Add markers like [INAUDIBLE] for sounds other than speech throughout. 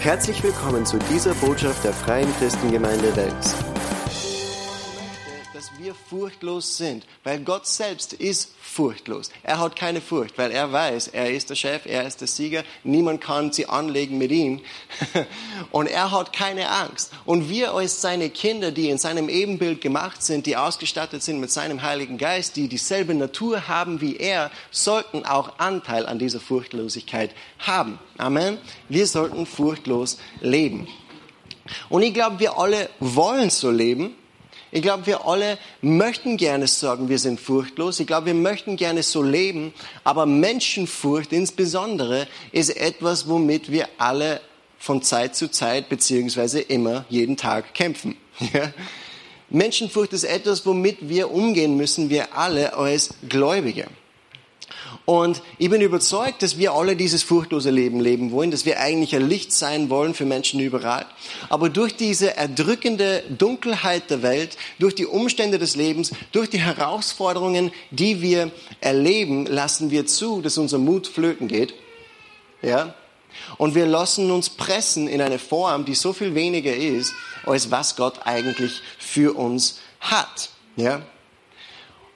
Herzlich willkommen zu dieser Botschaft der Freien Christengemeinde Wels. Furchtlos sind, weil Gott selbst ist furchtlos. Er hat keine Furcht, weil er weiß, er ist der Chef, er ist der Sieger, niemand kann sie anlegen mit ihm [LAUGHS] und er hat keine Angst. Und wir als seine Kinder, die in seinem Ebenbild gemacht sind, die ausgestattet sind mit seinem Heiligen Geist, die dieselbe Natur haben wie er, sollten auch Anteil an dieser Furchtlosigkeit haben. Amen. Wir sollten furchtlos leben. Und ich glaube, wir alle wollen so leben. Ich glaube, wir alle möchten gerne sagen, wir sind furchtlos. Ich glaube, wir möchten gerne so leben. Aber Menschenfurcht insbesondere ist etwas, womit wir alle von Zeit zu Zeit beziehungsweise immer jeden Tag kämpfen. [LAUGHS] Ja? Menschenfurcht ist etwas, womit wir umgehen müssen, wir alle als Gläubige. Und ich bin überzeugt, dass wir alle dieses furchtlose Leben leben wollen, dass wir eigentlich ein Licht sein wollen für Menschen überall. Aber durch diese erdrückende Dunkelheit der Welt, durch die Umstände des Lebens, durch die Herausforderungen, die wir erleben, lassen wir zu, dass unser Mut flöten geht. Ja? Und wir lassen uns pressen in eine Form, die so viel weniger ist, als was Gott eigentlich für uns hat. Ja?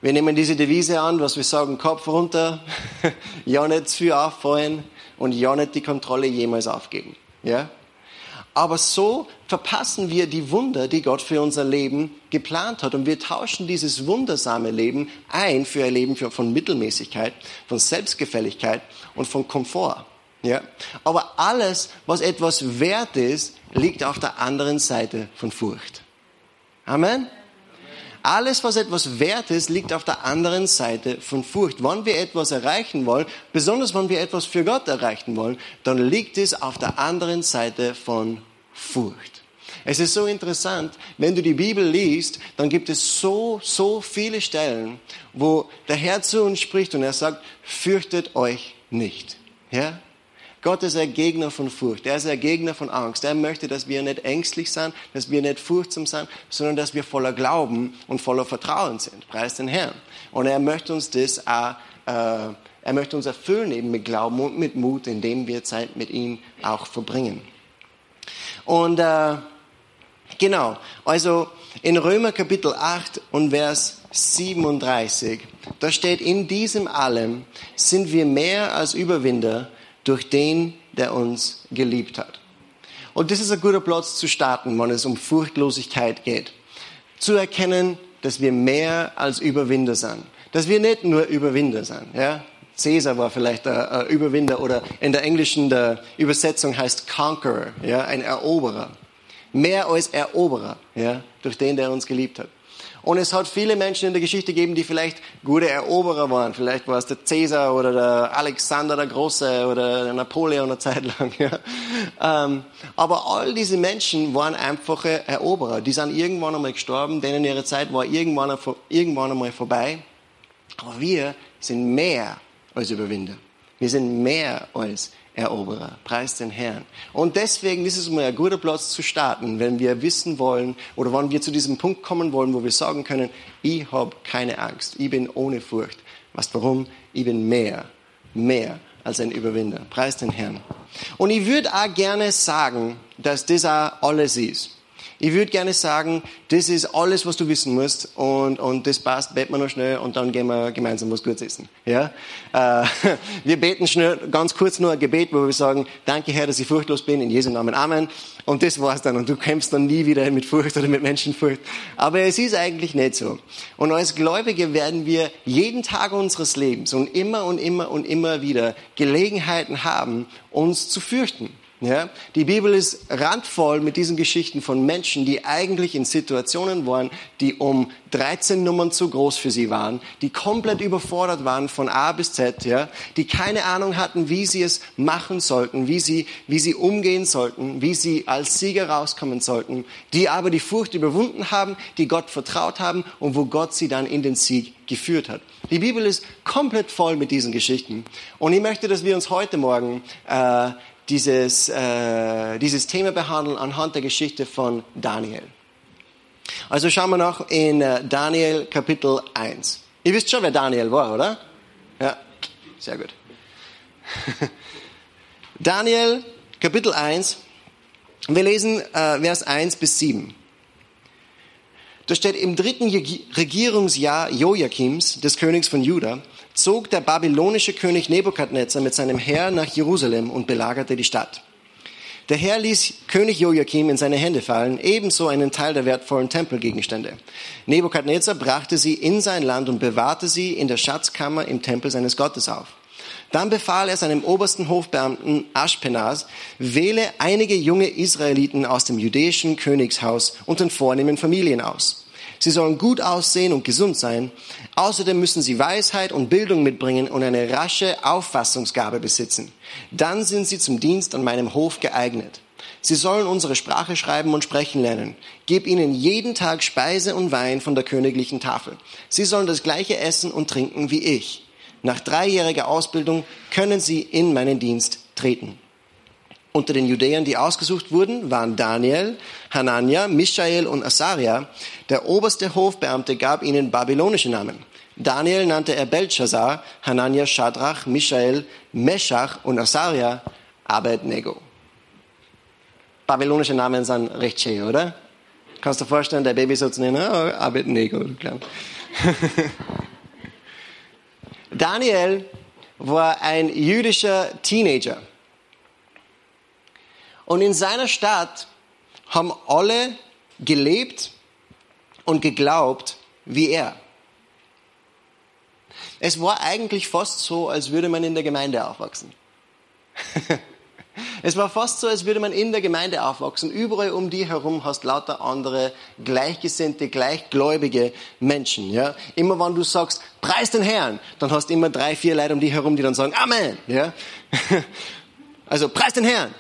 Wir nehmen diese Devise an, was wir sagen, Kopf runter, [LAUGHS] ja nicht zu viel auffallen und ja nicht die Kontrolle jemals aufgeben. Ja? Aber so verpassen wir die Wunder, die Gott für unser Leben geplant hat. Und wir tauschen dieses wundersame Leben ein für ein Leben von Mittelmäßigkeit, von Selbstgefälligkeit und von Komfort. Ja? Aber alles, was etwas wert ist, liegt auf der anderen Seite von Furcht. Amen. Alles, was etwas wert ist, liegt auf der anderen Seite von Furcht. Wenn wir etwas erreichen wollen, besonders wenn wir etwas für Gott erreichen wollen, dann liegt es auf der anderen Seite von Furcht. Es ist so interessant, wenn du die Bibel liest, dann gibt es so, so viele Stellen, wo der Herr zu uns spricht und er sagt, fürchtet euch nicht. Ja? Gott ist ein Gegner von Furcht. Er ist ein Gegner von Angst. Er möchte, dass wir nicht ängstlich sind, dass wir nicht furchtsam sind, sondern dass wir voller Glauben und voller Vertrauen sind. Preis den Herrn. Und er möchte uns das auch, äh, er möchte uns erfüllen eben mit Glauben und mit Mut, indem wir Zeit mit ihm auch verbringen. Und äh, genau, also in Römer Kapitel 8 und Vers 37, da steht, in diesem allem sind wir mehr als Überwinder durch den, der uns geliebt hat. Und das ist ein guter Platz zu starten, wenn es um Furchtlosigkeit geht. Zu erkennen, dass wir mehr als Überwinder sind. Dass wir nicht nur Überwinder sind. Ja? Caesar war vielleicht ein Überwinder oder in der englischen der Übersetzung heißt Conqueror, ja? ein Eroberer. Mehr als Eroberer, ja? durch den, der uns geliebt hat. Und es hat viele Menschen in der Geschichte gegeben, die vielleicht gute Eroberer waren. Vielleicht war es der Caesar oder der Alexander der Große oder der Napoleon eine Zeit lang. [LAUGHS] Ja. Ähm, aber all diese Menschen waren einfache Eroberer. Die sind irgendwann einmal gestorben, denen ihre Zeit war irgendwann, irgendwann einmal vorbei. Aber wir sind mehr als Überwinder. Wir sind mehr als Eroberer. Preis den Herrn. Und deswegen ist es mal ein guter Platz zu starten, wenn wir wissen wollen oder wenn wir zu diesem Punkt kommen wollen, wo wir sagen können, ich habe keine Angst, ich bin ohne Furcht. Was warum? Ich bin mehr, mehr als ein Überwinder. Preis den Herrn. Und ich würde auch gerne sagen, dass das auch alles ist. Ich würde gerne sagen, das ist alles, was du wissen musst und, und das passt, beten wir noch schnell und dann gehen wir gemeinsam was Gutes essen. Ja? Äh, [LAUGHS] wir beten schnell, ganz kurz nur ein Gebet, wo wir sagen, danke Herr, dass ich furchtlos bin, in Jesu Namen, Amen. Und das war's dann und du kämpfst dann nie wieder mit Furcht oder mit Menschenfurcht. Aber es ist eigentlich nicht so. Und als Gläubige werden wir jeden Tag unseres Lebens und immer und immer und immer wieder Gelegenheiten haben, uns zu fürchten. Ja? Die Bibel ist randvoll mit diesen Geschichten von Menschen, die eigentlich in Situationen waren, die um 13 Nummern zu groß für sie waren, die komplett überfordert waren von A bis Z, ja? die keine Ahnung hatten, wie sie es machen sollten, wie sie, wie sie umgehen sollten, wie sie als Sieger rauskommen sollten, die aber die Furcht überwunden haben, die Gott vertraut haben und wo Gott sie dann in den Sieg geführt hat. Die Bibel ist komplett voll mit diesen Geschichten. Und ich möchte, dass wir uns heute Morgen äh, dieses, äh, dieses Thema behandeln anhand der Geschichte von Daniel. Also schauen wir noch in äh, Daniel Kapitel 1. Ihr wisst schon, wer Daniel war, oder? Ja, sehr gut. [LAUGHS] Daniel Kapitel 1 Wir lesen äh, Vers 1 bis 7. Da steht, im dritten Regierungsjahr Joachims, des Königs von Juda, zog der babylonische König Nebukadnezar mit seinem Heer nach Jerusalem und belagerte die Stadt. Der Herr ließ König Joachim in seine Hände fallen, ebenso einen Teil der wertvollen Tempelgegenstände. Nebukadnezar brachte sie in sein Land und bewahrte sie in der Schatzkammer im Tempel seines Gottes auf. Dann befahl er seinem obersten Hofbeamten Aschpenas, wähle einige junge Israeliten aus dem jüdischen Königshaus und den vornehmen Familien aus. Sie sollen gut aussehen und gesund sein. Außerdem müssen sie Weisheit und Bildung mitbringen und eine rasche Auffassungsgabe besitzen. Dann sind sie zum Dienst an meinem Hof geeignet. Sie sollen unsere Sprache schreiben und sprechen lernen. Gib ihnen jeden Tag Speise und Wein von der königlichen Tafel. Sie sollen das gleiche essen und trinken wie ich. Nach dreijähriger Ausbildung können sie in meinen Dienst treten. Unter den Judäern, die ausgesucht wurden, waren Daniel, Hanania, Michael und Asaria. Der oberste Hofbeamte gab ihnen babylonische Namen. Daniel nannte er Belshazzar, Hanania Shadrach, Michael, Meshach und Asaria Abednego. Babylonische Namen sind recht schön, oder? Kannst du dir vorstellen, der Baby so zu nennen, oh, Abednego, klar. [LAUGHS] Daniel war ein jüdischer Teenager. Und in seiner Stadt haben alle gelebt und geglaubt wie er. Es war eigentlich fast so, als würde man in der Gemeinde aufwachsen. [LAUGHS] es war fast so, als würde man in der Gemeinde aufwachsen. Überall um die herum hast lauter andere gleichgesinnte, gleichgläubige Menschen. Ja? Immer wenn du sagst, preis den Herrn, dann hast du immer drei, vier Leute um die herum, die dann sagen, Amen. Ja? [LAUGHS] also preis den Herrn.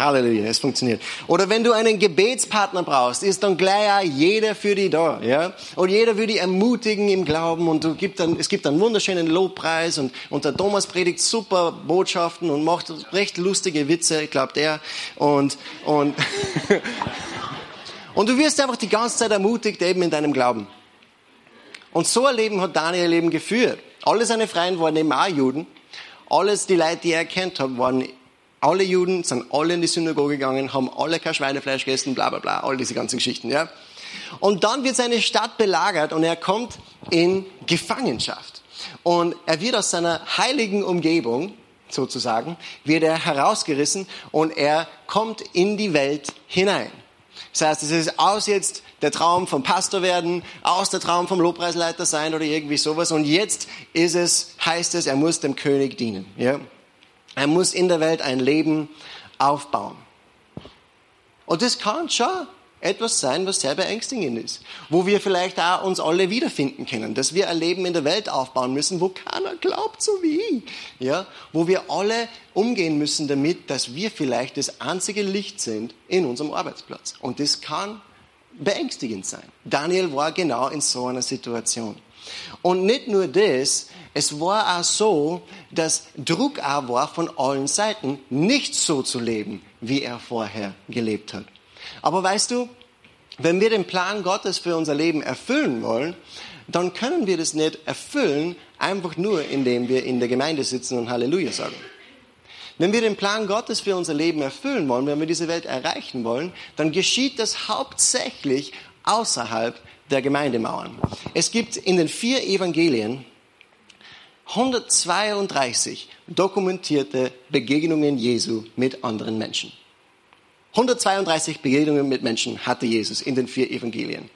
Halleluja, es funktioniert. Oder wenn du einen Gebetspartner brauchst, ist dann gleich jeder für dich da, ja? Und jeder will dich ermutigen im Glauben und du gibt dann, es gibt einen wunderschönen Lobpreis und, und der Thomas predigt super Botschaften und macht recht lustige Witze, glaubt er. Und, und, [LAUGHS] und du wirst einfach die ganze Zeit ermutigt eben in deinem Glauben. Und so ein Leben hat Daniel Leben geführt. Alle seine Freunde waren eben auch Juden. Alles, die Leute, die er kennt hat, waren alle Juden sind alle in die Synagoge gegangen, haben alle kein Schweinefleisch gegessen, bla bla bla, all diese ganzen Geschichten. Ja? Und dann wird seine Stadt belagert und er kommt in Gefangenschaft. Und er wird aus seiner heiligen Umgebung, sozusagen, wird er herausgerissen und er kommt in die Welt hinein. Das heißt, es ist aus jetzt der Traum vom Pastor werden, aus der Traum vom Lobpreisleiter sein oder irgendwie sowas. Und jetzt ist es, heißt es, er muss dem König dienen. Ja? Er muss in der Welt ein Leben aufbauen. Und das kann schon etwas sein, was sehr beängstigend ist, wo wir vielleicht auch uns alle wiederfinden können, dass wir ein Leben in der Welt aufbauen müssen, wo keiner glaubt so wie ich, ja, wo wir alle umgehen müssen damit, dass wir vielleicht das einzige Licht sind in unserem Arbeitsplatz. Und das kann beängstigend sein. Daniel war genau in so einer Situation. Und nicht nur das, es war auch so, dass Druck auch war von allen Seiten, nicht so zu leben, wie er vorher gelebt hat. Aber weißt du, wenn wir den Plan Gottes für unser Leben erfüllen wollen, dann können wir das nicht erfüllen, einfach nur indem wir in der Gemeinde sitzen und Halleluja sagen. Wenn wir den Plan Gottes für unser Leben erfüllen wollen, wenn wir diese Welt erreichen wollen, dann geschieht das hauptsächlich außerhalb der Gemeindemauern. Es gibt in den vier Evangelien 132 dokumentierte Begegnungen Jesu mit anderen Menschen. 132 Begegnungen mit Menschen hatte Jesus in den vier Evangelien.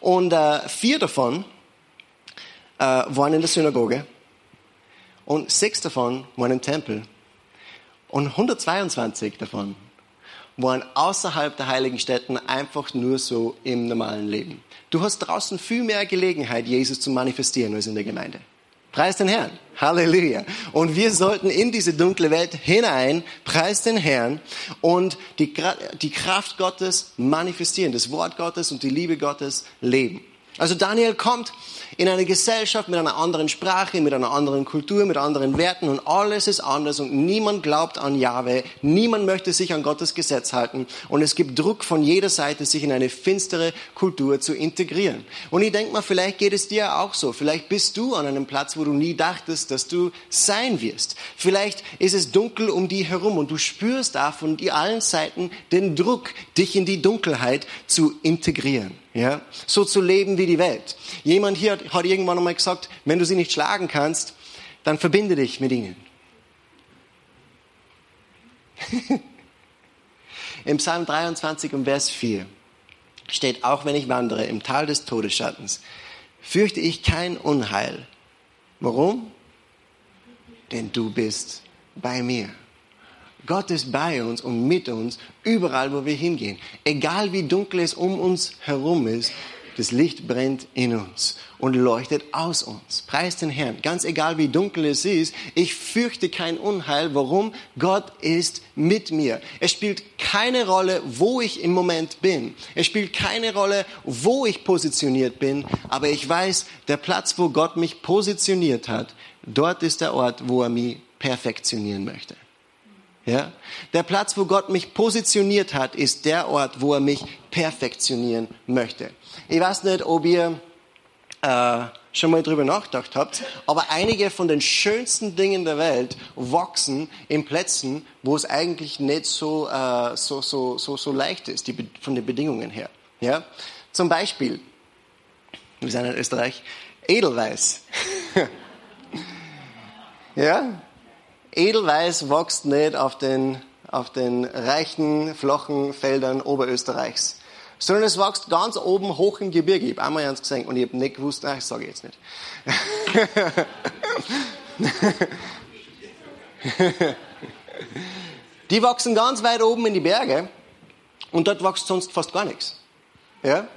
Und äh, vier davon äh, waren in der Synagoge und sechs davon waren im Tempel. Und 122 davon waren außerhalb der heiligen Städten einfach nur so im normalen Leben. Du hast draußen viel mehr Gelegenheit, Jesus zu manifestieren als in der Gemeinde. Preis den Herrn. Halleluja. Und wir sollten in diese dunkle Welt hinein, preis den Herrn und die, die Kraft Gottes manifestieren, das Wort Gottes und die Liebe Gottes leben. Also Daniel kommt in eine Gesellschaft mit einer anderen Sprache, mit einer anderen Kultur, mit anderen Werten und alles ist anders und niemand glaubt an Jahwe, niemand möchte sich an Gottes Gesetz halten und es gibt Druck von jeder Seite, sich in eine finstere Kultur zu integrieren. Und ich denke mal, vielleicht geht es dir auch so. Vielleicht bist du an einem Platz, wo du nie dachtest, dass du sein wirst. Vielleicht ist es dunkel um dich herum und du spürst da von allen Seiten den Druck, dich in die Dunkelheit zu integrieren. Ja, so zu leben wie die Welt. Jemand hier hat irgendwann einmal gesagt, wenn du sie nicht schlagen kannst, dann verbinde dich mit ihnen. [LAUGHS] Im Psalm 23 und Vers 4 steht, auch wenn ich wandere im Tal des Todesschattens, fürchte ich kein Unheil. Warum? Denn du bist bei mir. Gott ist bei uns und mit uns, überall, wo wir hingehen. Egal wie dunkel es um uns herum ist, das Licht brennt in uns und leuchtet aus uns. Preis den Herrn. Ganz egal wie dunkel es ist, ich fürchte kein Unheil. Warum? Gott ist mit mir. Es spielt keine Rolle, wo ich im Moment bin. Es spielt keine Rolle, wo ich positioniert bin. Aber ich weiß, der Platz, wo Gott mich positioniert hat, dort ist der Ort, wo er mich perfektionieren möchte. Ja? Der Platz, wo Gott mich positioniert hat, ist der Ort, wo er mich perfektionieren möchte. Ich weiß nicht, ob ihr äh, schon mal drüber nachgedacht habt, aber einige von den schönsten Dingen der Welt wachsen in Plätzen, wo es eigentlich nicht so, äh, so, so, so, so leicht ist, die, von den Bedingungen her. Ja? Zum Beispiel, wir sind in Österreich, Edelweiß. [LAUGHS] ja? Edelweiß wächst nicht auf den, auf den reichen, flachen Feldern Oberösterreichs, sondern es wächst ganz oben hoch im Gebirge. Ich habe einmal eins gesehen und ich habe nicht gewusst, ach, das sage ich jetzt nicht. [LAUGHS] die wachsen ganz weit oben in die Berge und dort wächst sonst fast gar nichts. Ja?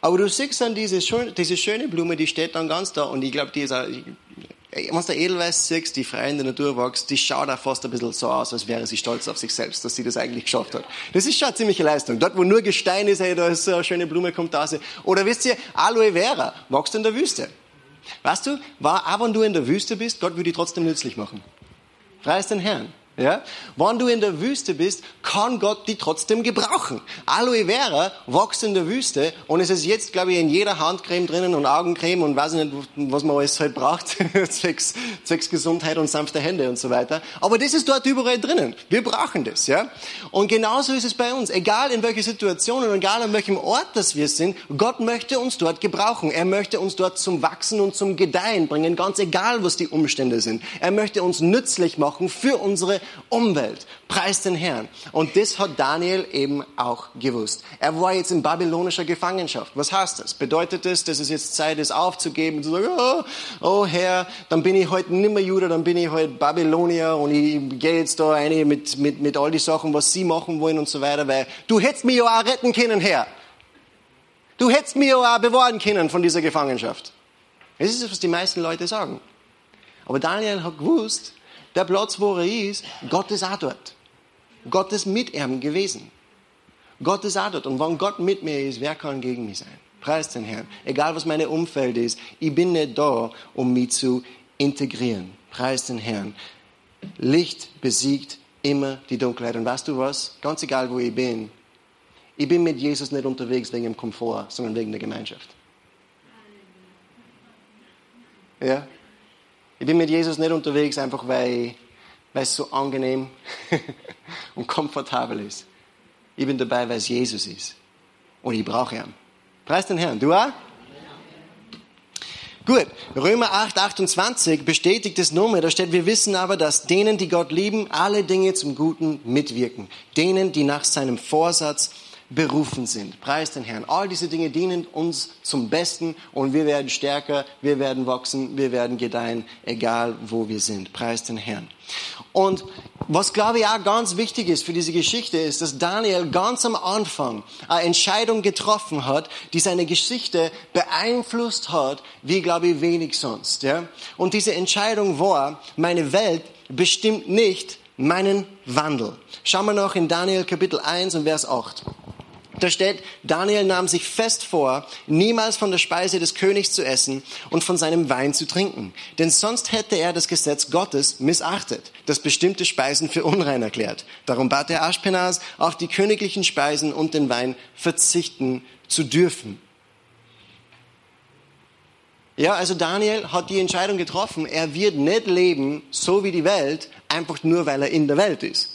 Aber du siehst dann diese diese schöne Blume, die steht dann ganz da und ich glaube, die ist auch, wenn du Edelweiß siehst, die frei in der Natur wächst, die schaut auch fast ein bisschen so aus, als wäre sie stolz auf sich selbst, dass sie das eigentlich geschafft hat. Das ist schon eine ziemliche Leistung. Dort, wo nur Gestein ist, hey, da ist so eine schöne Blume, kommt da. Oder wisst ihr, Aloe Vera wächst in der Wüste. Weißt du, war, auch wenn du in der Wüste bist, Gott würde dich trotzdem nützlich machen. Preis den Herrn. Ja? Wenn du in der Wüste bist, kann Gott die trotzdem gebrauchen. Aloe Vera wächst in der Wüste und es ist jetzt, glaube ich, in jeder Handcreme drinnen und Augencreme und weiß nicht, was man alles halt braucht, [LAUGHS] zwecks, zwecks Gesundheit und sanfte Hände und so weiter. Aber das ist dort überall drinnen. Wir brauchen das, ja? Und genauso ist es bei uns. Egal in welcher Situation und egal an welchem Ort das wir sind, Gott möchte uns dort gebrauchen. Er möchte uns dort zum Wachsen und zum Gedeihen bringen, ganz egal, was die Umstände sind. Er möchte uns nützlich machen für unsere Umwelt. Preis den Herrn. Und das hat Daniel eben auch gewusst. Er war jetzt in babylonischer Gefangenschaft. Was heißt das? Bedeutet das, dass es jetzt Zeit ist aufzugeben zu sagen, oh, oh Herr, dann bin ich heute nimmer Jude, dann bin ich heute Babylonier und ich gehe jetzt da rein mit, mit, mit all die Sachen, was Sie machen wollen und so weiter, weil du hättest mich ja auch retten können, Herr. Du hättest mich ja auch bewahren können von dieser Gefangenschaft. Das ist, was die meisten Leute sagen. Aber Daniel hat gewusst, der Platz, wo er ist, Gott ist auch dort. Gott ist mit ihm gewesen. Gott ist auch dort. Und wenn Gott mit mir ist, wer kann gegen mich sein? Preis den Herrn. Egal was meine Umfeld ist, ich bin nicht da, um mich zu integrieren. Preis den Herrn. Licht besiegt immer die Dunkelheit. Und weißt du was? Ganz egal, wo ich bin. Ich bin mit Jesus nicht unterwegs wegen dem Komfort, sondern wegen der Gemeinschaft. Ja? Ich bin mit Jesus nicht unterwegs, einfach weil, weil es so angenehm [LAUGHS] und komfortabel ist. Ich bin dabei, weil es Jesus ist. Und ich brauche ihn. Preis den Herrn. Du auch? Gut, Römer 8, 28 bestätigt es nur mehr. Da steht, wir wissen aber, dass denen, die Gott lieben, alle Dinge zum Guten mitwirken. Denen, die nach seinem Vorsatz berufen sind. Preis den Herrn. All diese Dinge dienen uns zum Besten und wir werden stärker, wir werden wachsen, wir werden gedeihen, egal wo wir sind. Preis den Herrn. Und was glaube ich auch ganz wichtig ist für diese Geschichte ist, dass Daniel ganz am Anfang eine Entscheidung getroffen hat, die seine Geschichte beeinflusst hat, wie glaube ich wenig sonst. Ja? Und diese Entscheidung war, meine Welt bestimmt nicht meinen Wandel. Schauen wir noch in Daniel Kapitel 1 und Vers 8. Da steht, Daniel nahm sich fest vor, niemals von der Speise des Königs zu essen und von seinem Wein zu trinken. Denn sonst hätte er das Gesetz Gottes missachtet, das bestimmte Speisen für unrein erklärt. Darum bat er Aschpenas, auf die königlichen Speisen und den Wein verzichten zu dürfen. Ja, also Daniel hat die Entscheidung getroffen, er wird nicht leben so wie die Welt, einfach nur weil er in der Welt ist.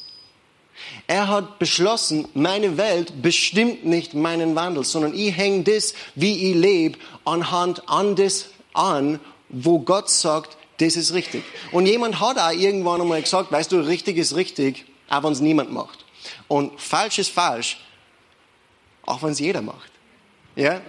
Er hat beschlossen, meine Welt bestimmt nicht meinen Wandel, sondern ich hänge das, wie ich lebe, anhand an das an, wo Gott sagt, das ist richtig. Und jemand hat auch irgendwann einmal gesagt, weißt du, richtig ist richtig, auch wenn es niemand macht. Und falsch ist falsch, auch wenn es jeder macht. Ja?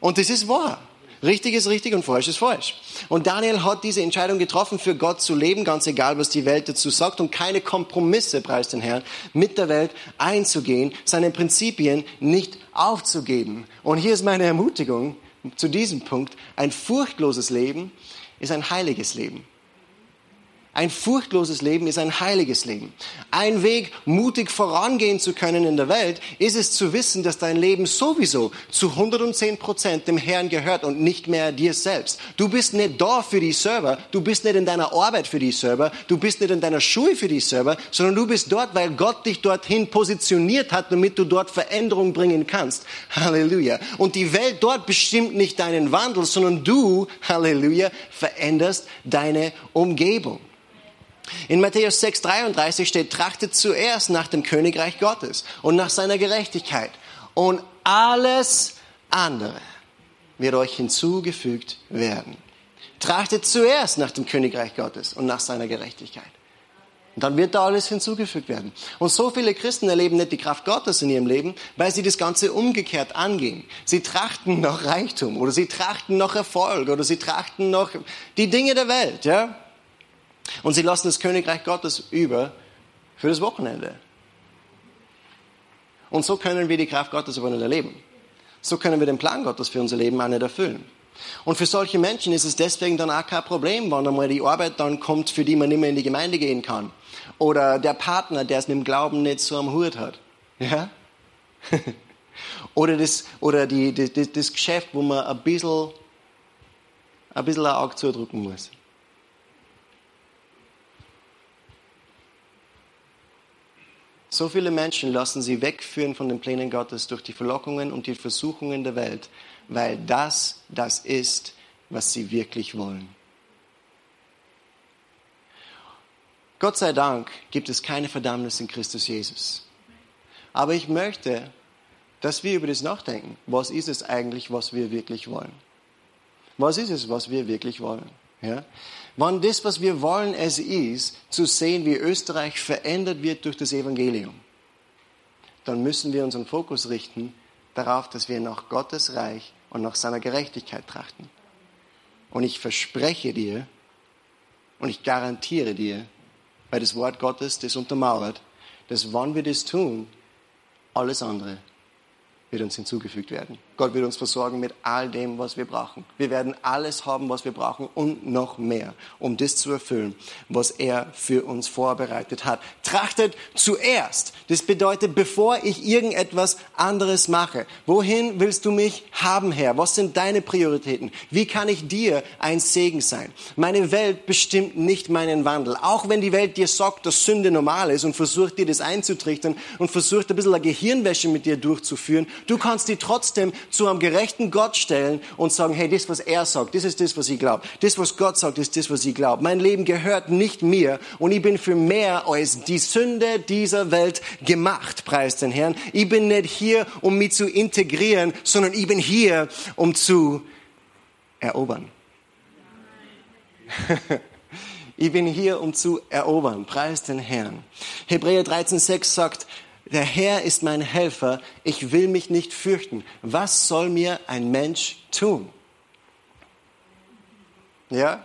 Und das ist wahr. Richtig ist richtig und falsch ist falsch. Und Daniel hat diese Entscheidung getroffen, für Gott zu leben, ganz egal, was die Welt dazu sagt, und keine Kompromisse, preis den Herrn, mit der Welt einzugehen, seine Prinzipien nicht aufzugeben. Und hier ist meine Ermutigung zu diesem Punkt. Ein furchtloses Leben ist ein heiliges Leben. Ein furchtloses Leben ist ein heiliges Leben. Ein Weg, mutig vorangehen zu können in der Welt, ist es zu wissen, dass dein Leben sowieso zu 110 Prozent dem Herrn gehört und nicht mehr dir selbst. Du bist nicht da für die Server, du bist nicht in deiner Arbeit für die Server, du bist nicht in deiner Schule für die Server, sondern du bist dort, weil Gott dich dorthin positioniert hat, damit du dort Veränderung bringen kannst. Halleluja. Und die Welt dort bestimmt nicht deinen Wandel, sondern du, Halleluja, veränderst deine Umgebung. In Matthäus 6,33 steht, trachtet zuerst nach dem Königreich Gottes und nach seiner Gerechtigkeit und alles andere wird euch hinzugefügt werden. Trachtet zuerst nach dem Königreich Gottes und nach seiner Gerechtigkeit. Und dann wird da alles hinzugefügt werden. Und so viele Christen erleben nicht die Kraft Gottes in ihrem Leben, weil sie das Ganze umgekehrt angehen. Sie trachten nach Reichtum oder sie trachten nach Erfolg oder sie trachten nach die Dinge der Welt, ja? Und sie lassen das Königreich Gottes über für das Wochenende. Und so können wir die Kraft Gottes aber nicht erleben. So können wir den Plan Gottes für unser Leben auch nicht erfüllen. Und für solche Menschen ist es deswegen dann auch kein Problem, wenn einmal die Arbeit dann kommt, für die man nicht mehr in die Gemeinde gehen kann. Oder der Partner, der es mit dem Glauben nicht so am Hut hat. Ja? [LAUGHS] oder das, oder die, das, das Geschäft, wo man ein bisschen, ein bisschen ein Auge zudrücken muss. So viele Menschen lassen sie wegführen von den Plänen Gottes durch die Verlockungen und die Versuchungen der Welt, weil das das ist, was sie wirklich wollen. Gott sei Dank gibt es keine Verdammnis in Christus Jesus. Aber ich möchte, dass wir über das nachdenken. Was ist es eigentlich, was wir wirklich wollen? Was ist es, was wir wirklich wollen? Ja? Wenn das, was wir wollen, es ist, zu sehen, wie Österreich verändert wird durch das Evangelium, dann müssen wir unseren Fokus richten darauf, dass wir nach Gottes Reich und nach seiner Gerechtigkeit trachten. Und ich verspreche dir und ich garantiere dir, weil das Wort Gottes das untermauert, dass wann wir das tun, alles andere wird uns hinzugefügt werden. Gott wird uns versorgen mit all dem, was wir brauchen. Wir werden alles haben, was wir brauchen und noch mehr, um das zu erfüllen, was er für uns vorbereitet hat. Trachtet zuerst. Das bedeutet, bevor ich irgendetwas anderes mache. Wohin willst du mich haben, Herr? Was sind deine Prioritäten? Wie kann ich dir ein Segen sein? Meine Welt bestimmt nicht meinen Wandel. Auch wenn die Welt dir sagt, dass Sünde normal ist und versucht dir das einzutrichtern und versucht ein bisschen eine Gehirnwäsche mit dir durchzuführen, Du kannst dich trotzdem zu einem gerechten Gott stellen und sagen, hey, das, was er sagt, das ist das, was ich glaube. Das, was Gott sagt, ist das, was ich glaube. Mein Leben gehört nicht mir und ich bin für mehr als die Sünde dieser Welt gemacht, preis den Herrn. Ich bin nicht hier, um mich zu integrieren, sondern ich bin hier, um zu erobern. [LAUGHS] Ich bin hier, um zu erobern. Preis den Herrn. Hebräer 13,6 sagt, der Herr ist mein Helfer, ich will mich nicht fürchten. Was soll mir ein Mensch tun? Ja?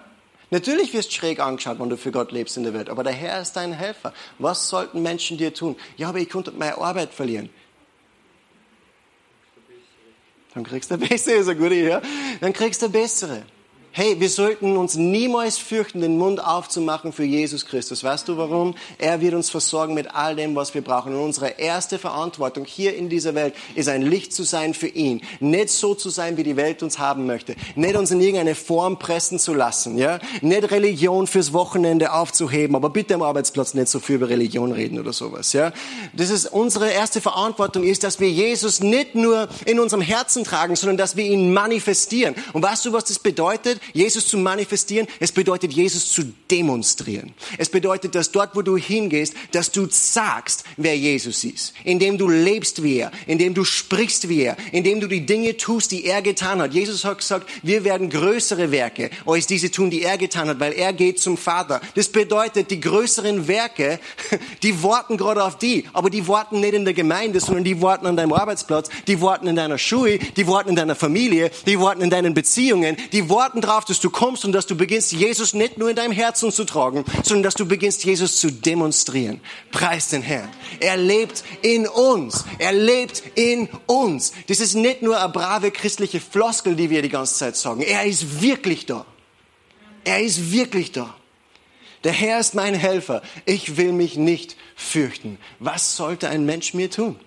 Natürlich wirst du schräg angeschaut, wenn du für Gott lebst in der Welt, aber der Herr ist dein Helfer. Was sollten Menschen dir tun? Ja, aber ich konnte meine Arbeit verlieren. Dann kriegst du bessere, ist eine gute Idee. Dann kriegst du bessere. Hey, wir sollten uns niemals fürchten, den Mund aufzumachen für Jesus Christus. Weißt du warum? Er wird uns versorgen mit all dem, was wir brauchen. Und unsere erste Verantwortung hier in dieser Welt ist ein Licht zu sein für ihn. Nicht so zu sein, wie die Welt uns haben möchte. Nicht uns in irgendeine Form pressen zu lassen, ja? Nicht Religion fürs Wochenende aufzuheben, aber bitte am Arbeitsplatz nicht so viel über Religion reden oder sowas, ja? Das ist unsere erste Verantwortung ist, dass wir Jesus nicht nur in unserem Herzen tragen, sondern dass wir ihn manifestieren. Und weißt du, was das bedeutet? Jesus zu manifestieren, es bedeutet, Jesus zu demonstrieren. Es bedeutet, dass dort, wo du hingehst, dass du sagst, wer Jesus ist. Indem du lebst wie er, indem du sprichst wie er, indem du die Dinge tust, die er getan hat. Jesus hat gesagt, wir werden größere Werke als diese tun, die er getan hat, weil er geht zum Vater. Das bedeutet, die größeren Werke, [LAUGHS] die warten gerade auf die, aber die warten nicht in der Gemeinde, sondern die warten an deinem Arbeitsplatz, die warten in deiner Schule, die warten in deiner Familie, die warten in deinen Beziehungen, die warten darauf, darauf, dass du kommst und dass du beginnst, Jesus nicht nur in deinem Herzen zu tragen, sondern dass du beginnst, Jesus zu demonstrieren. Preis den Herrn. Er lebt in uns. Er lebt in uns. Das ist nicht nur eine brave christliche Floskel, die wir die ganze Zeit sagen. Er ist wirklich da. Er ist wirklich da. Der Herr ist mein Helfer. Ich will mich nicht fürchten. Was sollte ein Mensch mir tun?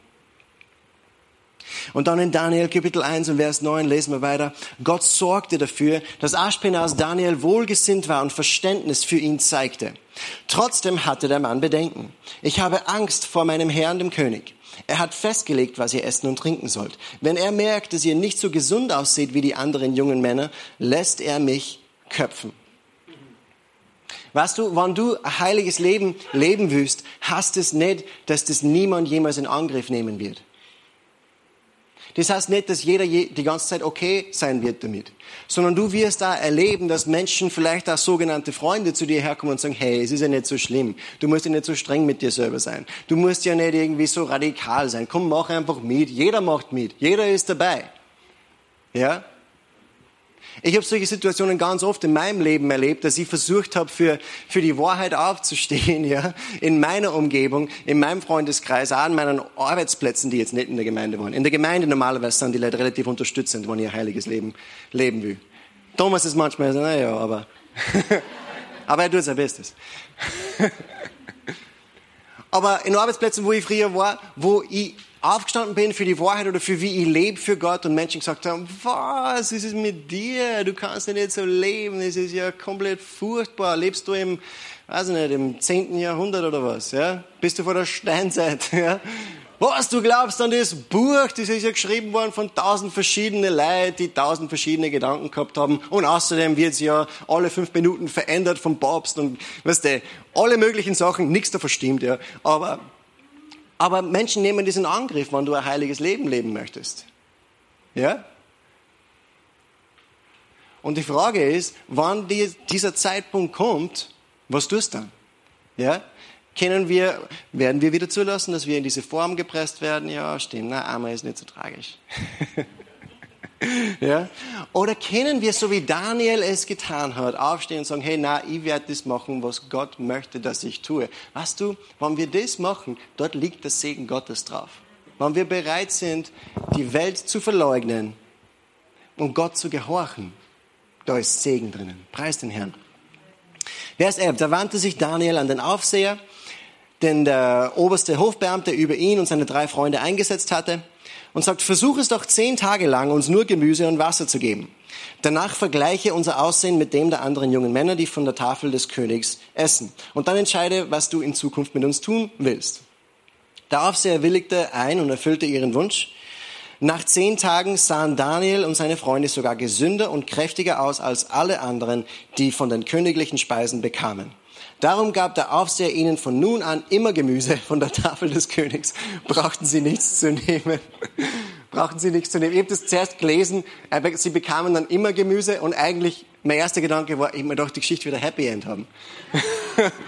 Und dann in Daniel Kapitel 1 und Vers 9 lesen wir weiter. Gott sorgte dafür, dass Aschpenas Daniel wohlgesinnt war und Verständnis für ihn zeigte. Trotzdem hatte der Mann Bedenken. Ich habe Angst vor meinem Herrn, dem König. Er hat festgelegt, was ihr essen und trinken sollt. Wenn er merkt, dass ihr nicht so gesund aussieht wie die anderen jungen Männer, lässt er mich köpfen. Weißt du, wenn du ein heiliges Leben leben willst, hast es nicht, dass das niemand jemals in Angriff nehmen wird. Das heißt nicht, dass jeder die ganze Zeit okay sein wird damit, sondern du wirst da erleben, dass Menschen, vielleicht auch sogenannte Freunde zu dir herkommen und sagen, hey, es ist ja nicht so schlimm. Du musst ja nicht so streng mit dir selber sein. Du musst ja nicht irgendwie so radikal sein. Komm, mach einfach mit. Jeder macht mit. Jeder ist dabei. Ja? Ich habe solche Situationen ganz oft in meinem Leben erlebt, dass ich versucht habe, für, für die Wahrheit aufzustehen, [LAUGHS] ja, in meiner Umgebung, in meinem Freundeskreis, auch an meinen Arbeitsplätzen, die jetzt nicht in der Gemeinde waren. In der Gemeinde normalerweise sind die Leute relativ unterstützend, wenn ihr heiliges Leben leben will. Thomas ist manchmal so, naja, aber, [LAUGHS] aber er tut sein Bestes. [LAUGHS] aber in Arbeitsplätzen, wo ich früher war, wo ich aufgestanden bin für die Wahrheit oder für wie ich lebe für Gott und Menschen gesagt haben, was ist es mit dir? Du kannst ja nicht so leben, es ist ja komplett furchtbar. Lebst du im, weiß ich nicht, im 10. Jahrhundert oder was? Ja? Bist du vor der Steinzeit? [LAUGHS] Ja? Was, du glaubst an das Buch, das ist ja geschrieben worden von tausend verschiedenen Leuten, die tausend verschiedene Gedanken gehabt haben. Und außerdem wird es ja alle fünf Minuten verändert vom Papst und, weißt du, alle möglichen Sachen, nichts da verstimmt, ja. Aber aber Menschen nehmen diesen Angriff, wenn du ein heiliges Leben leben möchtest. Ja? Und die Frage ist, wann die, dieser Zeitpunkt kommt, was tust du dann? Ja? Können wir, werden wir wieder zulassen, dass wir in diese Form gepresst werden? Ja, stimmt, na, einmal ist nicht so tragisch. [LAUGHS] ja? Oder können wir, so wie Daniel es getan hat, aufstehen und sagen, hey, na, ich werde das machen, was Gott möchte, dass ich tue. Weißt du, wenn wir das machen, dort liegt der Segen Gottes drauf. Wenn wir bereit sind, die Welt zu verleugnen und Gott zu gehorchen, da ist Segen drinnen. Preis den Herrn. Vers 11, da wandte sich Daniel an den Aufseher, den der oberste Hofbeamte über ihn und seine drei Freunde eingesetzt hatte und sagt, versuch es doch zehn Tage lang, uns nur Gemüse und Wasser zu geben. Danach vergleiche unser Aussehen mit dem der anderen jungen Männer, die von der Tafel des Königs essen. Und dann entscheide, was du in Zukunft mit uns tun willst. Der Aufseher willigte ein und erfüllte ihren Wunsch. Nach zehn Tagen sahen Daniel und seine Freunde sogar gesünder und kräftiger aus als alle anderen, die von den königlichen Speisen bekamen. Darum gab der Aufseher ihnen von nun an immer Gemüse [LAUGHS] von der Tafel des Königs. Brauchten sie nichts zu nehmen. [LAUGHS] Brauchten sie nichts zu nehmen. Ich habe das zuerst gelesen, sie bekamen dann immer Gemüse und eigentlich mein erster Gedanke war, ich mir doch die Geschichte wieder Happy End haben. [LAUGHS]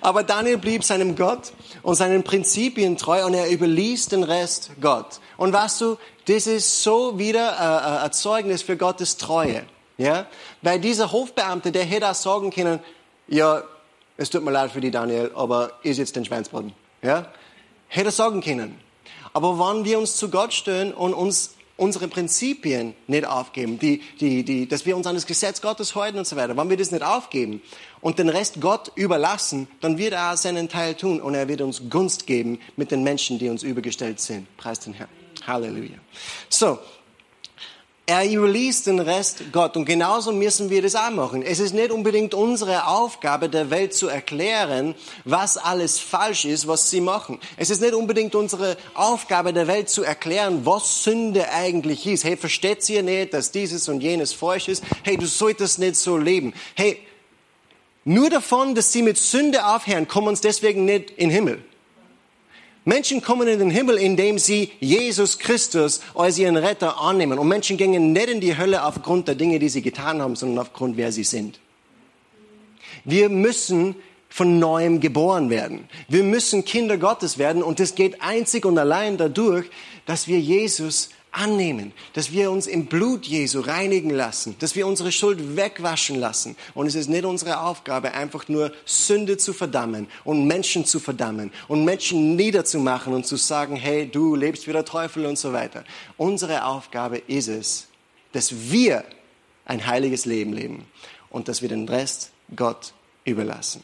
Aber Daniel blieb seinem Gott und seinen Prinzipien treu und er überließ den Rest Gott. Und weißt du, das ist so wieder äh, äh, ein Zeugnis für Gottes Treue. Ja? Weil dieser Hofbeamte, der hätte auch sagen können, ja, es tut mir leid für die Daniel, aber ist jetzt den Schweinsbraten. Ja? Hätte sagen können. Aber wenn wir uns zu Gott stellen und uns unsere Prinzipien nicht aufgeben, die, die, die, dass wir uns an das Gesetz Gottes halten und so weiter, wenn wir das nicht aufgeben und den Rest Gott überlassen, dann wird er seinen Teil tun und er wird uns Gunst geben mit den Menschen, die uns übergestellt sind. Preis den Herrn. Halleluja. So, er überließ den Rest Gott. Und genauso müssen wir das auch machen. Es ist nicht unbedingt unsere Aufgabe, der Welt zu erklären, was alles falsch ist, was sie machen. Es ist nicht unbedingt unsere Aufgabe, der Welt zu erklären, was Sünde eigentlich ist. Hey, versteht ihr nicht, dass dieses und jenes falsch ist? Hey, du solltest nicht so leben. Hey, nur davon, dass sie mit Sünde aufhören, kommen uns deswegen nicht in den Himmel. Menschen kommen in den Himmel, indem sie Jesus Christus als ihren Retter annehmen. Und Menschen gehen nicht in die Hölle aufgrund der Dinge, die sie getan haben, sondern aufgrund, wer sie sind. Wir müssen von neuem geboren werden. Wir müssen Kinder Gottes werden und das geht einzig und allein dadurch, dass wir Jesus annehmen, dass wir uns im Blut Jesu reinigen lassen, dass wir unsere Schuld wegwaschen lassen. Und es ist nicht unsere Aufgabe, einfach nur Sünde zu verdammen und Menschen zu verdammen und Menschen niederzumachen und zu sagen, hey, du lebst wie der Teufel und so weiter. Unsere Aufgabe ist es, dass wir ein heiliges Leben leben und dass wir den Rest Gott überlassen.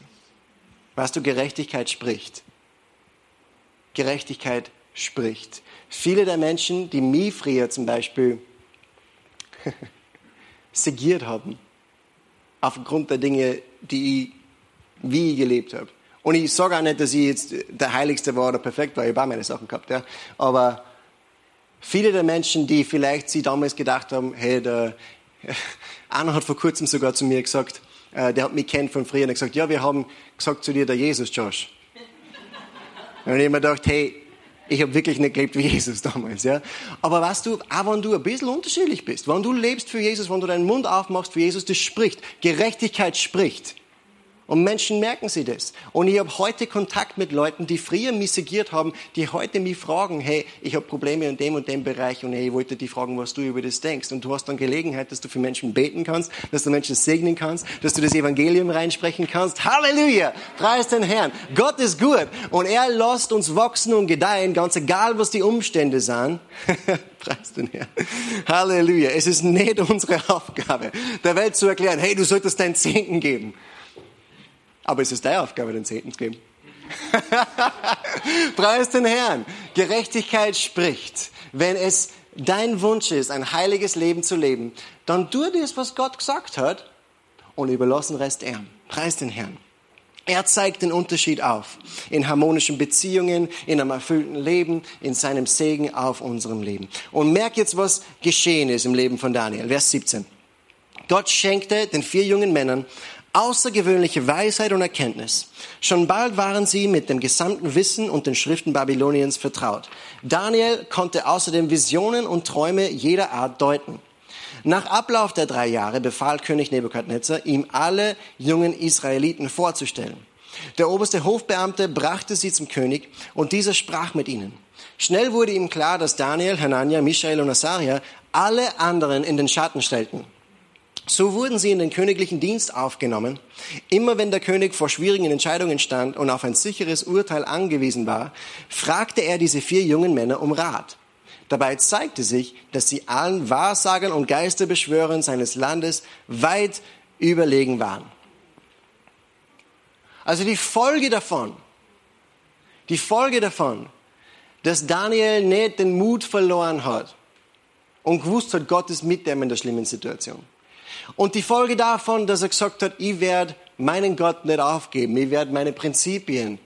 Was du Gerechtigkeit spricht. Gerechtigkeit spricht. Viele der Menschen, die mich früher zum Beispiel [LAUGHS] segiert haben, aufgrund der Dinge, die ich, wie ich gelebt habe. Und ich sage auch nicht, dass ich jetzt der Heiligste war oder perfekt war, ich habe auch meine Sachen gehabt, ja. Aber viele der Menschen, die vielleicht sie damals gedacht haben, hey, der, [LAUGHS] einer hat vor kurzem sogar zu mir gesagt, äh, der hat mich kennt von früher, und hat gesagt, ja, wir haben gesagt zu dir, der Jesus, Josh. [LAUGHS] Und ich habe mir gedacht, hey, ich habe wirklich nicht gelebt wie Jesus [LAUGHS] damals, ja. Aber weißt du, auch wenn du ein bisschen unterschiedlich bist, wenn du lebst für Jesus, wenn du deinen Mund aufmachst für Jesus, das spricht. Gerechtigkeit spricht. Und Menschen merken sie das. Und ich habe heute Kontakt mit Leuten, die früher mich segiert haben, die heute mich fragen, hey, ich habe Probleme in dem und dem Bereich und hey, ich wollte dich fragen, was du über das denkst. Und du hast dann Gelegenheit, dass du für Menschen beten kannst, dass du Menschen segnen kannst, dass du das Evangelium reinsprechen kannst. Halleluja! Preis den Herrn. Gott ist gut und er lässt uns wachsen und gedeihen, ganz egal, was die Umstände sind. [LAUGHS] Preis den Herrn. Halleluja. Es ist nicht [LAUGHS] unsere Aufgabe, der Welt zu erklären, hey, du solltest deinen Zehnten geben. Aber es ist deine Aufgabe, den Zehnten zu geben. [LAUGHS] Preis den Herrn. Gerechtigkeit spricht. Wenn es dein Wunsch ist, ein heiliges Leben zu leben, dann tu das, was Gott gesagt hat und überlassen Rest er. Preis den Herrn. Er zeigt den Unterschied auf. In harmonischen Beziehungen, in einem erfüllten Leben, in seinem Segen auf unserem Leben. Und merk jetzt, was geschehen ist im Leben von Daniel. Vers 17. Gott schenkte den vier jungen Männern außergewöhnliche Weisheit und Erkenntnis. Schon bald waren sie mit dem gesamten Wissen und den Schriften Babyloniens vertraut. Daniel konnte außerdem Visionen und Träume jeder Art deuten. Nach Ablauf der drei Jahre befahl König Nebukadnezar, ihm alle jungen Israeliten vorzustellen. Der oberste Hofbeamte brachte sie zum König und dieser sprach mit ihnen. Schnell wurde ihm klar, dass Daniel, Hanania, Michael und Asaria alle anderen in den Schatten stellten. So wurden sie in den königlichen Dienst aufgenommen. Immer wenn der König vor schwierigen Entscheidungen stand und auf ein sicheres Urteil angewiesen war, fragte er diese vier jungen Männer um Rat. Dabei zeigte sich, dass sie allen Wahrsagern und Geisterbeschwörern seines Landes weit überlegen waren. Also die Folge davon, die Folge davon, dass Daniel nicht den Mut verloren hat und gewusst hat, Gott ist mit dem in der schlimmen Situation und die Folge davon, dass er gesagt hat, ich werde meinen Gott nicht aufgeben, ich werde meine Prinzipien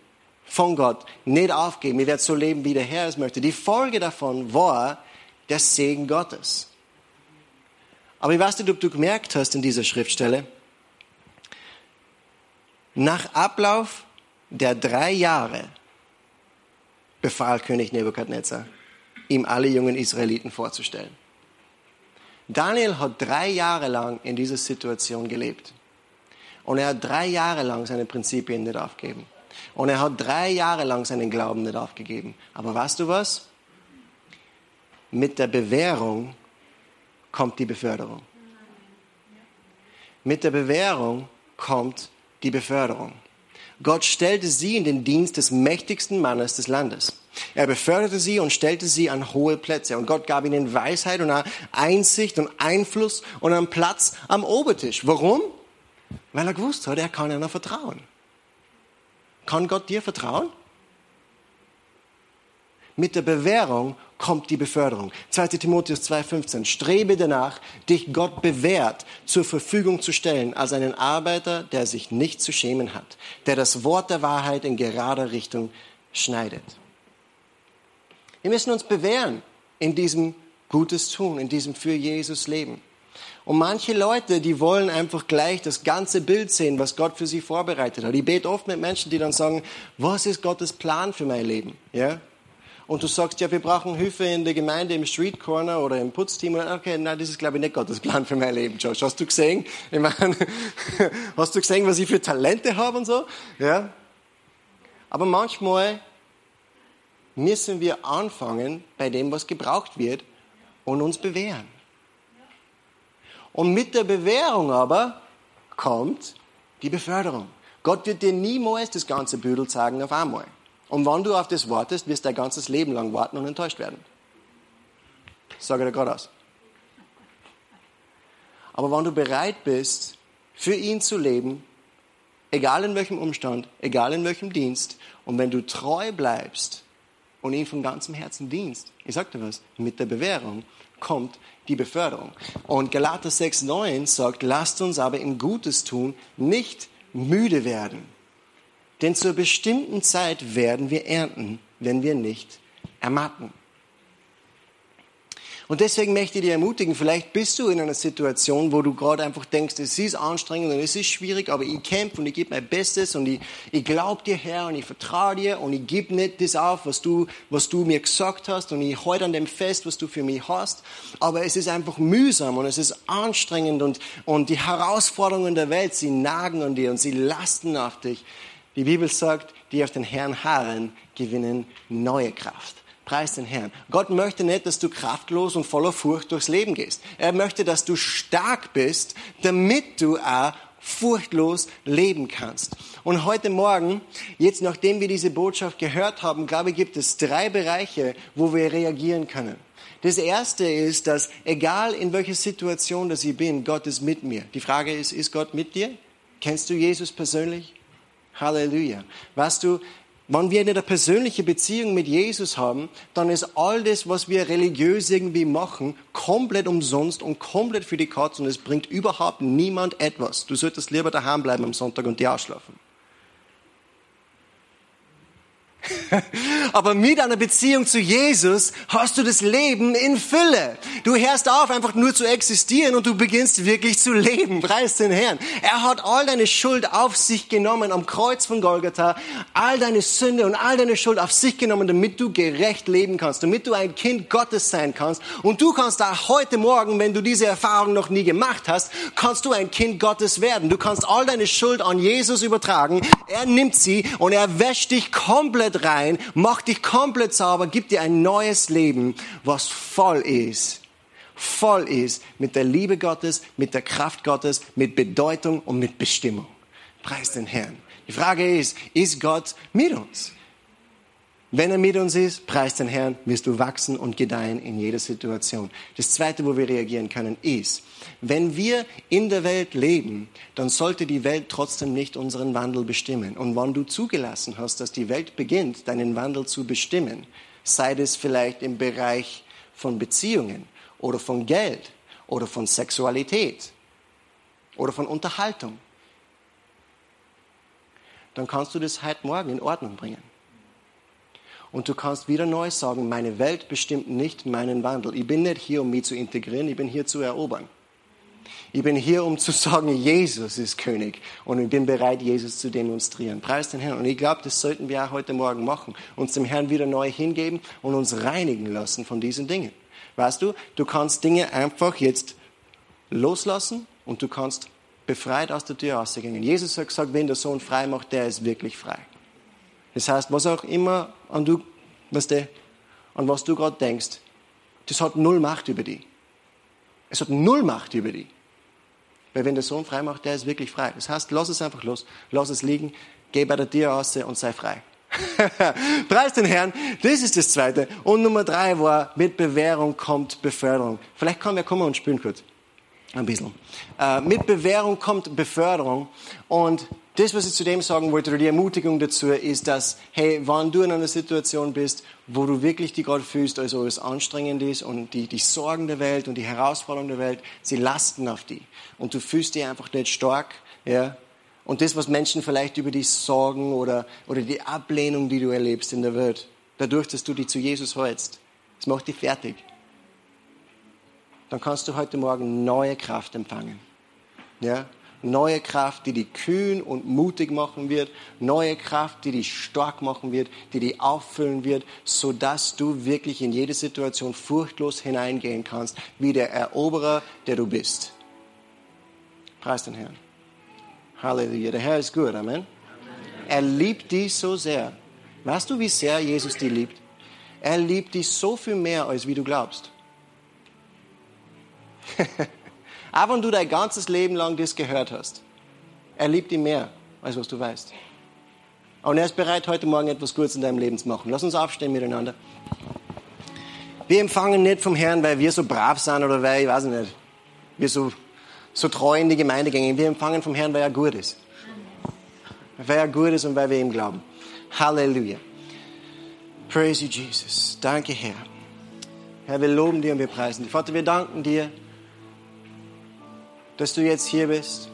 von Gott nicht aufgeben, ich werde so leben, wie der Herr es möchte. Die Folge davon war der Segen Gottes. Aber ich weiß nicht, ob du gemerkt hast in dieser Schriftstelle, nach Ablauf der drei Jahre befahl König Nebukadnezar, ihm alle jungen Israeliten vorzustellen. Daniel hat drei Jahre lang in dieser Situation gelebt. Und er hat drei Jahre lang seine Prinzipien nicht aufgegeben. Und er hat drei Jahre lang seinen Glauben nicht aufgegeben. Aber weißt du was? Mit der Bewährung kommt die Beförderung. Mit der Bewährung kommt die Beförderung. Gott stellte sie in den Dienst des mächtigsten Mannes des Landes. Er beförderte sie und stellte sie an hohe Plätze. Und Gott gab ihnen Weisheit und Einsicht und Einfluss und einen Platz am Obertisch. Warum? Weil er gewusst hat, er kann ihnen vertrauen. Kann Gott dir vertrauen? Mit der Bewährung kommt die Beförderung. 2 Timotheus 2,15. Strebe danach, dich Gott bewährt zur Verfügung zu stellen als einen Arbeiter, der sich nicht zu schämen hat, der das Wort der Wahrheit in gerader Richtung schneidet. Wir müssen uns bewähren in diesem Gutes tun, in diesem für Jesus Leben. Und manche Leute, die wollen einfach gleich das ganze Bild sehen, was Gott für sie vorbereitet hat. Ich bete oft mit Menschen, die dann sagen, was ist Gottes Plan für mein Leben? Ja? Und du sagst, ja, wir brauchen Hilfe in der Gemeinde, im Street Corner oder im Putzteam. okay, nein, das ist, glaube ich, nicht Gottes Plan für mein Leben, Josh. Hast du gesehen? Ich meine, [LAUGHS] hast du gesehen, was ich für Talente habe und so? Ja? Aber manchmal müssen wir anfangen bei dem, was gebraucht wird und uns bewähren. Und mit der Bewährung aber kommt die Beförderung. Gott wird dir niemals das ganze Büdel zeigen auf einmal. Und wenn du auf das wartest, wirst du dein ganzes Leben lang warten und enttäuscht werden. Das sage dir gerade aus. Aber wenn du bereit bist, für ihn zu leben, egal in welchem Umstand, egal in welchem Dienst, und wenn du treu bleibst und ihn von ganzem Herzen dienst, ich sag dir was, mit der Bewährung kommt die Beförderung. Und Galater 6,9 sagt, lasst uns aber im Gutes tun, nicht müde werden. Denn zur bestimmten Zeit werden wir ernten, wenn wir nicht ermatten. Und deswegen möchte ich dir ermutigen, vielleicht bist du in einer Situation, wo du gerade einfach denkst, es ist anstrengend und es ist schwierig, aber ich kämpfe und ich gebe mein Bestes und ich, ich glaube dir, Herr, und ich vertraue dir und ich gebe nicht das auf, was du, was du mir gesagt hast und ich halte an dem fest, was du für mich hast. Aber es ist einfach mühsam und es ist anstrengend und, und die Herausforderungen der Welt, sie nagen an dir und sie lasten auf dich. Die Bibel sagt, die auf den Herrn harren, gewinnen neue Kraft. Preis den Herrn. Gott möchte nicht, dass du kraftlos und voller Furcht durchs Leben gehst. Er möchte, dass du stark bist, damit du auch furchtlos leben kannst. Und heute Morgen, jetzt nachdem wir diese Botschaft gehört haben, glaube ich, gibt es drei Bereiche, wo wir reagieren können. Das erste ist, dass egal in welcher Situation dass ich bin, Gott ist mit mir. Die Frage ist, ist Gott mit dir? Kennst du Jesus persönlich? Halleluja. Weißt du, wenn wir eine persönliche Beziehung mit Jesus haben, dann ist all das, was wir religiös irgendwie machen, komplett umsonst und komplett für die Katze und es bringt überhaupt niemand etwas. Du solltest lieber daheim bleiben am Sonntag und dir ausschlafen. [LAUGHS] Aber mit einer Beziehung zu Jesus hast du das Leben in Fülle. Du hörst auf, einfach nur zu existieren und du beginnst wirklich zu leben. [LAUGHS] Preis den Herrn. Er hat all deine Schuld auf sich genommen am Kreuz von Golgatha. All deine Sünde und all deine Schuld auf sich genommen, damit du gerecht leben kannst, damit du ein Kind Gottes sein kannst. Und du kannst auch heute Morgen, wenn du diese Erfahrung noch nie gemacht hast, kannst du ein Kind Gottes werden. Du kannst all deine Schuld an Jesus übertragen. Er nimmt sie und er wäscht dich komplett rein, macht dich komplett sauber, gibt dir ein neues Leben, was voll ist. Voll ist mit der Liebe Gottes, mit der Kraft Gottes, mit Bedeutung und mit Bestimmung. Preis den Herrn. Die Frage ist, ist Gott mit uns? Wenn er mit uns ist, preis den Herrn, wirst du wachsen und gedeihen in jeder Situation. Das Zweite, wo wir reagieren können, ist, wenn wir in der Welt leben, dann sollte die Welt trotzdem nicht unseren Wandel bestimmen. Und wenn du zugelassen hast, dass die Welt beginnt, deinen Wandel zu bestimmen, sei es vielleicht im Bereich von Beziehungen oder von Geld oder von Sexualität oder von Unterhaltung, dann kannst du das heute Morgen in Ordnung bringen. Und du kannst wieder neu sagen, meine Welt bestimmt nicht meinen Wandel. Ich bin nicht hier, um mich zu integrieren, ich bin hier zu erobern. Ich bin hier, um zu [LAUGHS] sagen, Jesus ist König und ich bin bereit, Jesus zu demonstrieren. Preis den Herrn. Und ich glaube, das sollten wir auch heute Morgen machen. Uns dem Herrn wieder neu hingeben und uns reinigen lassen von diesen Dingen. Weißt du, du kannst Dinge einfach jetzt loslassen und du kannst befreit aus der Tür rausgehen. Jesus hat gesagt, wenn der Sohn frei macht, der ist wirklich frei. Das heißt, was auch immer an, du, was der, an was du gerade denkst, das hat null Macht über dich. Es hat null Macht über dich. Weil wenn der Sohn frei macht, der ist wirklich frei. Das heißt, lass es einfach los, lass es liegen, Geh bei der Tür raus und sei frei. [LAUGHS] Preis den Herrn. Das ist das Zweite. Und Nummer drei war, mit Bewährung kommt Beförderung. Vielleicht können wir kommen und spielen kurz. Ein bisschen. Äh, mit Bewährung kommt Beförderung. Und das, was ich zu dem sagen wollte, oder die Ermutigung dazu, ist, dass, hey, wenn du in einer Situation bist, wo du wirklich die gerade fühlst, also es anstrengend ist und die, die Sorgen der Welt und die Herausforderungen der Welt, sie lasten auf die. Und du fühlst dich einfach nicht stark, ja, und das, was Menschen vielleicht über dich sorgen oder, oder die Ablehnung, die du erlebst in der Welt, dadurch, dass du dich zu Jesus hältst, das macht dich fertig. Dann kannst du heute Morgen neue Kraft empfangen. Ja? Neue Kraft, die dich kühn und mutig machen wird. Neue Kraft, die dich stark machen wird, die dich auffüllen wird, sodass du wirklich in jede Situation furchtlos hineingehen kannst, wie der Eroberer, der du bist. Preis den Herrn. Halleluja. Der Herr ist gut. Amen. Er liebt dich so sehr. Weißt du, wie sehr Jesus dich liebt? Er liebt dich so viel mehr, als wie du glaubst. [LAUGHS] Auch wenn du dein ganzes Leben lang das gehört hast. Er liebt dich mehr, als was du weißt. Und er ist bereit, heute Morgen etwas Gutes in deinem Leben zu machen. Lass uns aufstehen miteinander. Wir empfangen nicht vom Herrn, weil wir so brav sind oder weil, ich weiß nicht, wir so so treu in die Gemeinde gehen. Wir empfangen vom Herrn, weil er gut ist. Weil er gut ist und weil wir ihm glauben. Halleluja. Praise you, Jesus. Danke, Herr. Herr, wir loben dir und wir preisen dich. Vater, wir danken dir, dass du jetzt hier bist.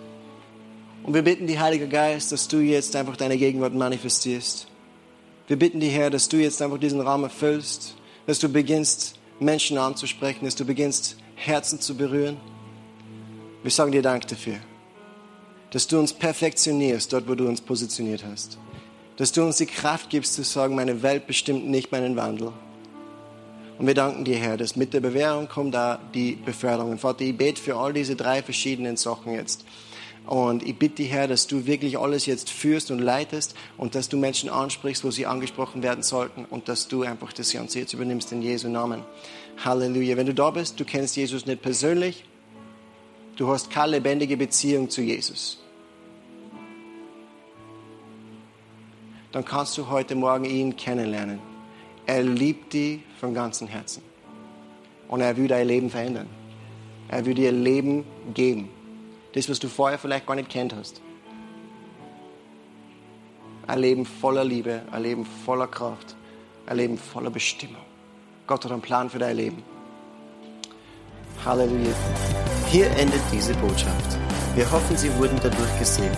Und wir bitten dich, Heiliger Geist, dass du jetzt einfach deine Gegenwart manifestierst. Wir bitten dich, Herr, dass du jetzt einfach diesen Raum erfüllst, dass du beginnst, Menschen anzusprechen, dass du beginnst, Herzen zu berühren. Wir sagen dir Dank dafür, dass du uns perfektionierst dort, wo du uns positioniert hast. Dass du uns die Kraft gibst zu sagen, meine Welt bestimmt nicht meinen Wandel. Und wir danken dir, Herr, dass mit der Bewährung kommt da die Beförderung. Und Vater, ich bete für all diese drei verschiedenen Sachen jetzt. Und ich bitte dich, Herr, dass du wirklich alles jetzt führst und leitest und dass du Menschen ansprichst, wo sie angesprochen werden sollten und dass du einfach das Ganze jetzt übernimmst in Jesu Namen. Halleluja. Wenn du da bist, du kennst Jesus nicht persönlich, Du hast keine lebendige Beziehung zu Jesus. Dann kannst du heute Morgen ihn kennenlernen. Er liebt dich von ganzem Herzen. Und er will dein Leben verändern. Er will dir Leben geben. Das, was du vorher vielleicht gar nicht kennt hast. Ein Leben voller Liebe, ein Leben voller Kraft, ein Leben voller Bestimmung. Gott hat einen Plan für dein Leben. Halleluja. Hier endet diese Botschaft. Wir hoffen, Sie wurden dadurch gesegnet.